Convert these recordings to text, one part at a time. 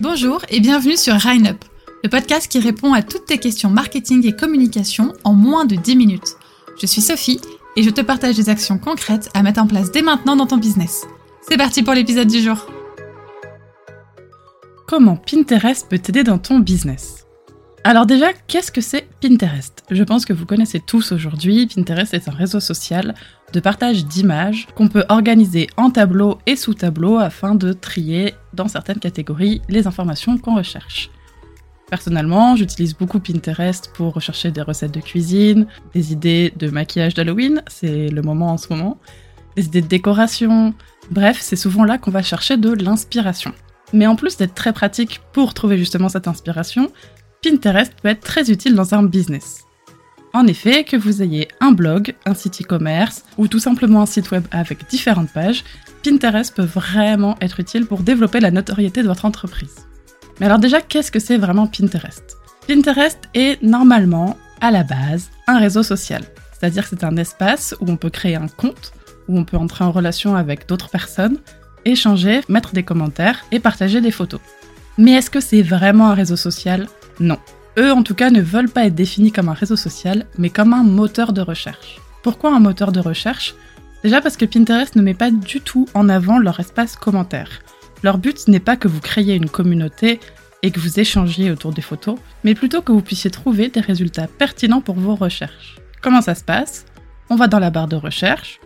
Bonjour et bienvenue sur Up, le podcast qui répond à toutes tes questions marketing et communication en moins de 10 minutes. Je suis Sophie et je te partage des actions concrètes à mettre en place dès maintenant dans ton business. C'est parti pour l'épisode du jour. Comment Pinterest peut t'aider dans ton business? Alors déjà, qu'est-ce que c'est Pinterest? Je pense que vous connaissez tous aujourd'hui. Pinterest est un réseau social de partage d'images qu'on peut organiser en tableau et sous tableau afin de trier dans certaines catégories les informations qu'on recherche. Personnellement, j'utilise beaucoup Pinterest pour rechercher des recettes de cuisine, des idées de maquillage d'Halloween, c'est le moment en ce moment, des idées de décoration, bref, c'est souvent là qu'on va chercher de l'inspiration. Mais en plus d'être très pratique pour trouver justement cette inspiration, Pinterest peut être très utile dans un business. En effet, que vous ayez un blog, un site e-commerce ou tout simplement un site web avec différentes pages, Pinterest peut vraiment être utile pour développer la notoriété de votre entreprise. Mais alors déjà, qu'est-ce que c'est vraiment Pinterest? Pinterest est normalement, à la base, un réseau social. C'est-à-dire que c'est un espace où on peut créer un compte, où on peut entrer en relation avec d'autres personnes, échanger, mettre des commentaires et partager des photos. Mais est-ce que c'est vraiment un réseau social? Non. Eux, en tout cas, ne veulent pas être définis comme un réseau social, mais comme un moteur de recherche. Pourquoi un moteur de recherche? Déjà parce que Pinterest ne met pas du tout en avant leur espace commentaire. Leur but n'est pas que vous créiez une communauté et que vous échangiez autour des photos, mais plutôt que vous puissiez trouver des résultats pertinents pour vos recherches. Comment ça se passe? On va dans la barre de recherche,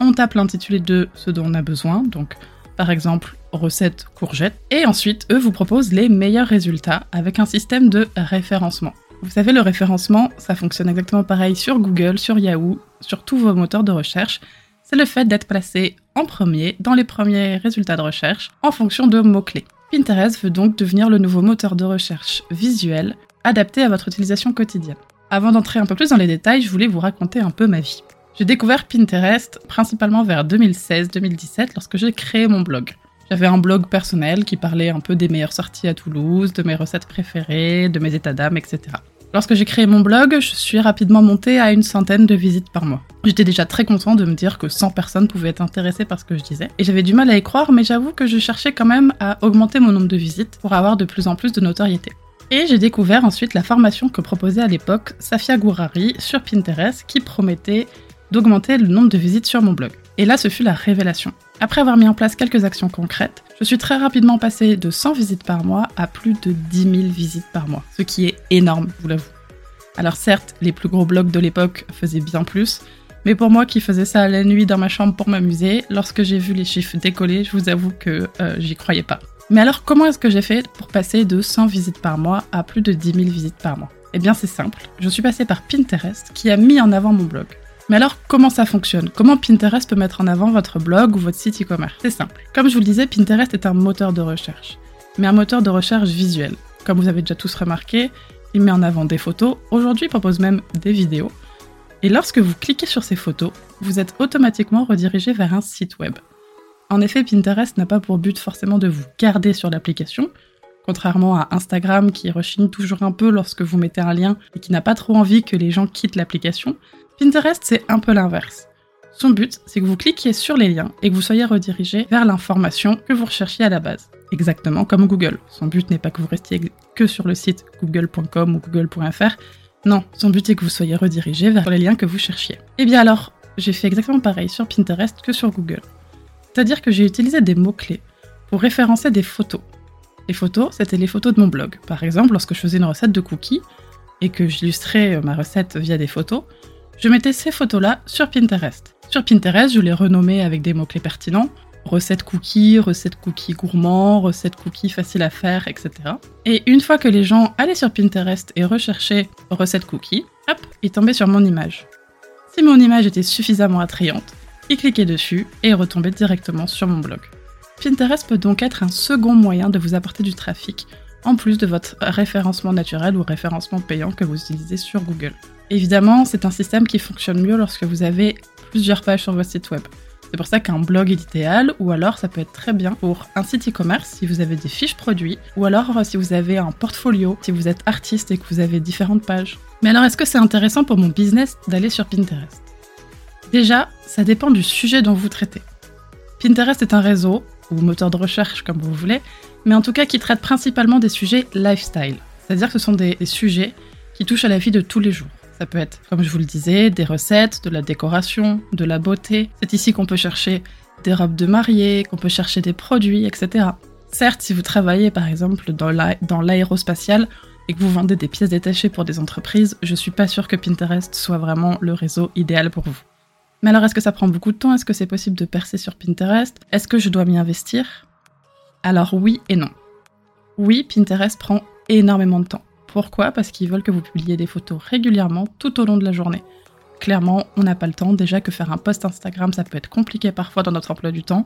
on tape l'intitulé de ce dont on a besoin, donc par exemple recette courgette, et ensuite eux vous proposent les meilleurs résultats avec un système de référencement. Vous savez, le référencement, ça fonctionne exactement pareil sur Google, sur Yahoo, sur tous vos moteurs de recherche. C'est le fait d'être placé en premier dans les premiers résultats de recherche en fonction de mots-clés. Pinterest veut donc devenir le nouveau moteur de recherche visuel adapté à votre utilisation quotidienne. Avant d'entrer un peu plus dans les détails, je voulais vous raconter un peu ma vie. J'ai découvert Pinterest principalement vers 2016-2017 lorsque j'ai créé mon blog. J'avais un blog personnel qui parlait un peu des meilleures sorties à Toulouse, de mes recettes préférées, de mes états d'âme, etc. Lorsque j'ai créé mon blog, je suis rapidement montée à une centaine de visites par mois. J'étais déjà très content de me dire que 100 personnes pouvaient être intéressées par ce que je disais. Et j'avais du mal à y croire, mais j'avoue que je cherchais quand même à augmenter mon nombre de visites pour avoir de plus en plus de notoriété. Et j'ai découvert ensuite la formation que proposait à l'époque Safia Gourari sur Pinterest qui promettait d'augmenter le nombre de visites sur mon blog. Et là, ce fut la révélation. Après avoir mis en place quelques actions concrètes, je suis très rapidement passée de 100 visites par mois à plus de 10 000 visites par mois, ce qui est énorme, je vous l'avoue. Alors certes, les plus gros blogs de l'époque faisaient bien plus, mais pour moi qui faisais ça la nuit dans ma chambre pour m'amuser, lorsque j'ai vu les chiffres décoller, je vous avoue que euh, j'y croyais pas. Mais alors comment est-ce que j'ai fait pour passer de 100 visites par mois à plus de 10 000 visites par mois? Eh bien c'est simple, je suis passée par Pinterest qui a mis en avant mon blog. Mais alors, comment ça fonctionne? Comment Pinterest peut mettre en avant votre blog ou votre site e-commerce? C'est simple. Comme je vous le disais, Pinterest est un moteur de recherche, mais un moteur de recherche visuel. Comme vous avez déjà tous remarqué, il met en avant des photos. Aujourd'hui, il propose même des vidéos. Et lorsque vous cliquez sur ces photos, vous êtes automatiquement redirigé vers un site web. En effet, Pinterest n'a pas pour but forcément de vous garder sur l'application, contrairement à Instagram qui rechigne toujours un peu lorsque vous mettez un lien et qui n'a pas trop envie que les gens quittent l'application. Pinterest, c'est un peu l'inverse. Son but, c'est que vous cliquiez sur les liens et que vous soyez redirigé vers l'information que vous recherchiez à la base. Exactement comme Google. Son but n'est pas que vous restiez que sur le site google.com ou google.fr. Non, son but est que vous soyez redirigé vers les liens que vous cherchiez. Et eh bien alors, j'ai fait exactement pareil sur Pinterest que sur Google. C'est-à-dire que j'ai utilisé des mots-clés pour référencer des photos. Les photos, c'était les photos de mon blog. Par exemple, lorsque je faisais une recette de cookies et que j'illustrais ma recette via des photos, je mettais ces photos-là sur Pinterest. Sur Pinterest, je les renommais avec des mots-clés pertinents. Recettes cookies, recettes cookies gourmands, recettes cookies faciles à faire, etc. Et une fois que les gens allaient sur Pinterest et recherchaient recettes cookies, hop, ils tombaient sur mon image. Si mon image était suffisamment attrayante, ils cliquaient dessus et retombaient directement sur mon blog. Pinterest peut donc être un second moyen de vous apporter du trafic, en plus de votre référencement naturel ou référencement payant que vous utilisez sur Google. Évidemment, c'est un système qui fonctionne mieux lorsque vous avez plusieurs pages sur votre site web. C'est pour ça qu'un blog est idéal, ou alors ça peut être très bien pour un site e-commerce si vous avez des fiches produits, ou alors euh, si vous avez un portfolio, si vous êtes artiste et que vous avez différentes pages. Mais alors est-ce que c'est intéressant pour mon business d'aller sur Pinterest? Déjà, ça dépend du sujet dont vous traitez. Pinterest est un réseau ou moteur de recherche comme vous voulez, mais en tout cas qui traite principalement des sujets lifestyle. C'est-à-dire que ce sont des, des sujets qui touchent à la vie de tous les jours. Ça peut être, comme je vous le disais, des recettes, de la décoration, de la beauté. C'est ici qu'on peut chercher des robes de mariée, qu'on peut chercher des produits, etc. Certes, si vous travaillez par exemple dans l'aérospatial et que vous vendez des pièces détachées pour des entreprises, je suis pas sûre que Pinterest soit vraiment le réseau idéal pour vous. Mais alors, est-ce que ça prend beaucoup de temps? Est-ce que c'est possible de percer sur Pinterest? Est-ce que je dois m'y investir? Alors oui et non. Oui, Pinterest prend énormément de temps. Pourquoi Parce qu'ils veulent que vous publiez des photos régulièrement tout au long de la journée. Clairement, on n'a pas le temps. Déjà que faire un post Instagram, ça peut être compliqué parfois dans notre emploi du temps.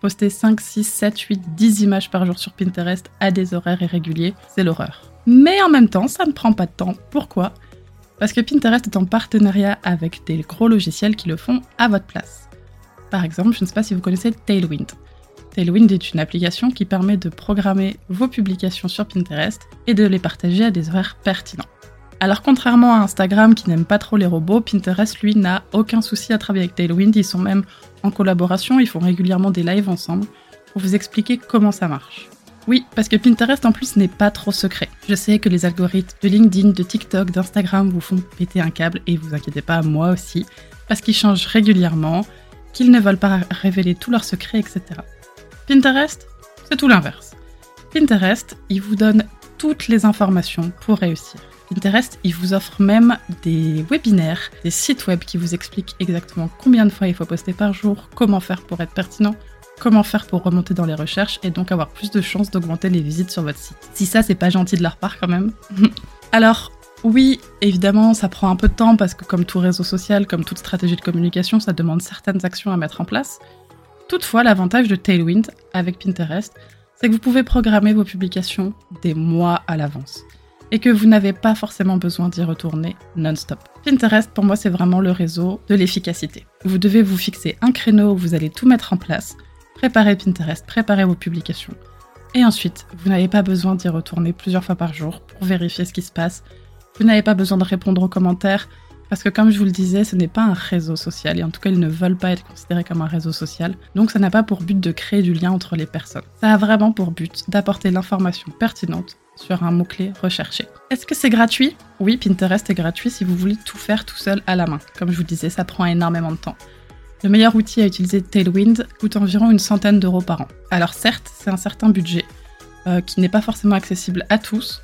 Poster 5, 6, 7, 8, 10 images par jour sur Pinterest à des horaires irréguliers, c'est l'horreur. Mais en même temps, ça ne prend pas de temps. Pourquoi Parce que Pinterest est en partenariat avec des gros logiciels qui le font à votre place. Par exemple, je ne sais pas si vous connaissez Tailwind. Tailwind est une application qui permet de programmer vos publications sur Pinterest et de les partager à des horaires pertinents. Alors contrairement à Instagram qui n'aime pas trop les robots, Pinterest lui n'a aucun souci à travailler avec Tailwind, ils sont même en collaboration, ils font régulièrement des lives ensemble pour vous expliquer comment ça marche. Oui, parce que Pinterest en plus n'est pas trop secret. Je sais que les algorithmes de LinkedIn, de TikTok, d'Instagram vous font péter un câble et vous inquiétez pas, moi aussi, parce qu'ils changent régulièrement, qu'ils ne veulent pas révéler tous leurs secrets, etc. Pinterest, c'est tout l'inverse. Pinterest, il vous donne toutes les informations pour réussir. Pinterest, il vous offre même des webinaires, des sites web qui vous expliquent exactement combien de fois il faut poster par jour, comment faire pour être pertinent, comment faire pour remonter dans les recherches et donc avoir plus de chances d'augmenter les visites sur votre site. Si ça, c'est pas gentil de leur part quand même. Alors, oui, évidemment, ça prend un peu de temps parce que comme tout réseau social, comme toute stratégie de communication, ça demande certaines actions à mettre en place. Toutefois, l'avantage de Tailwind avec Pinterest, c'est que vous pouvez programmer vos publications des mois à l'avance et que vous n'avez pas forcément besoin d'y retourner non-stop. Pinterest, pour moi, c'est vraiment le réseau de l'efficacité. Vous devez vous fixer un créneau où vous allez tout mettre en place, préparer Pinterest, préparer vos publications. Et ensuite, vous n'avez pas besoin d'y retourner plusieurs fois par jour pour vérifier ce qui se passe. Vous n'avez pas besoin de répondre aux commentaires, parce que comme je vous le disais, ce n'est pas un réseau social, et en tout cas, ils ne veulent pas être considérés comme un réseau social. Donc ça n'a pas pour but de créer du lien entre les personnes. Ça a vraiment pour but d'apporter l'information pertinente sur un mot-clé recherché. Est-ce que c'est gratuit? Oui, Pinterest est gratuit si vous voulez tout faire tout seul à la main. Comme je vous disais, ça prend énormément de temps. Le meilleur outil à utiliser Tailwind coûte environ une centaine d'euros par an. Alors certes, c'est un certain budget euh, qui n'est pas forcément accessible à tous.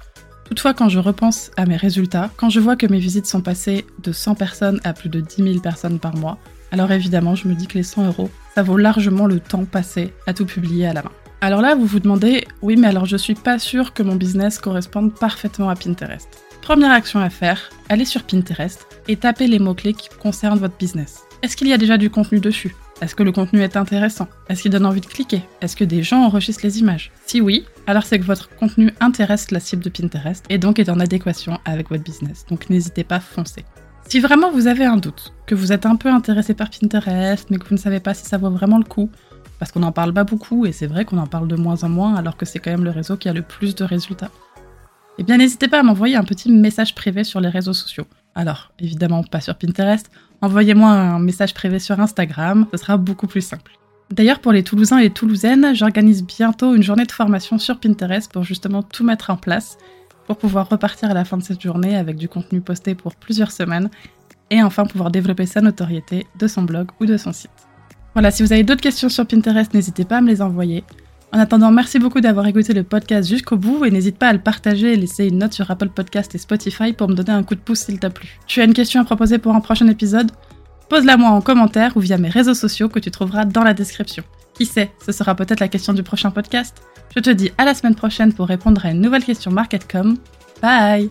Toutefois, quand je repense à mes résultats, quand je vois que mes visites sont passées de 100 personnes à plus de 10 000 personnes par mois, alors évidemment, je me dis que les 100 euros, ça vaut largement le temps passé à tout publier à la main. Alors là, vous vous demandez, oui, mais alors je suis pas sûre que mon business corresponde parfaitement à Pinterest. Première action à faire, allez sur Pinterest et tapez les mots-clés qui concernent votre business. Est-ce qu'il y a déjà du contenu dessus? Est-ce que le contenu est intéressant? Est-ce qu'il donne envie de cliquer? Est-ce que des gens enregistrent les images? Si oui, alors c'est que votre contenu intéresse la cible de Pinterest et donc est en adéquation avec votre business. Donc n'hésitez pas, foncez. Si vraiment vous avez un doute, que vous êtes un peu intéressé par Pinterest, mais que vous ne savez pas si ça vaut vraiment le coup, parce qu'on n'en parle pas beaucoup, et c'est vrai qu'on en parle de moins en moins, alors que c'est quand même le réseau qui a le plus de résultats. Eh bien, n'hésitez pas à m'envoyer un petit message privé sur les réseaux sociaux. Alors, évidemment, pas sur Pinterest, envoyez-moi un message privé sur Instagram, ce sera beaucoup plus simple. D'ailleurs, pour les Toulousains et Toulousaines, j'organise bientôt une journée de formation sur Pinterest pour justement tout mettre en place, pour pouvoir repartir à la fin de cette journée avec du contenu posté pour plusieurs semaines, et enfin pouvoir développer sa notoriété de son blog ou de son site. Voilà, si vous avez d'autres questions sur Pinterest, n'hésitez pas à me les envoyer. En attendant, merci beaucoup d'avoir écouté le podcast jusqu'au bout et n'hésite pas à le partager et laisser une note sur Apple Podcast et Spotify pour me donner un coup de pouce s'il t'a plu. Tu as une question à proposer pour un prochain épisode? Pose-la moi en commentaire ou via mes réseaux sociaux que tu trouveras dans la description. Qui sait, ce sera peut-être la question du prochain podcast. Je te dis à la semaine prochaine pour répondre à une nouvelle question MarketCom. Bye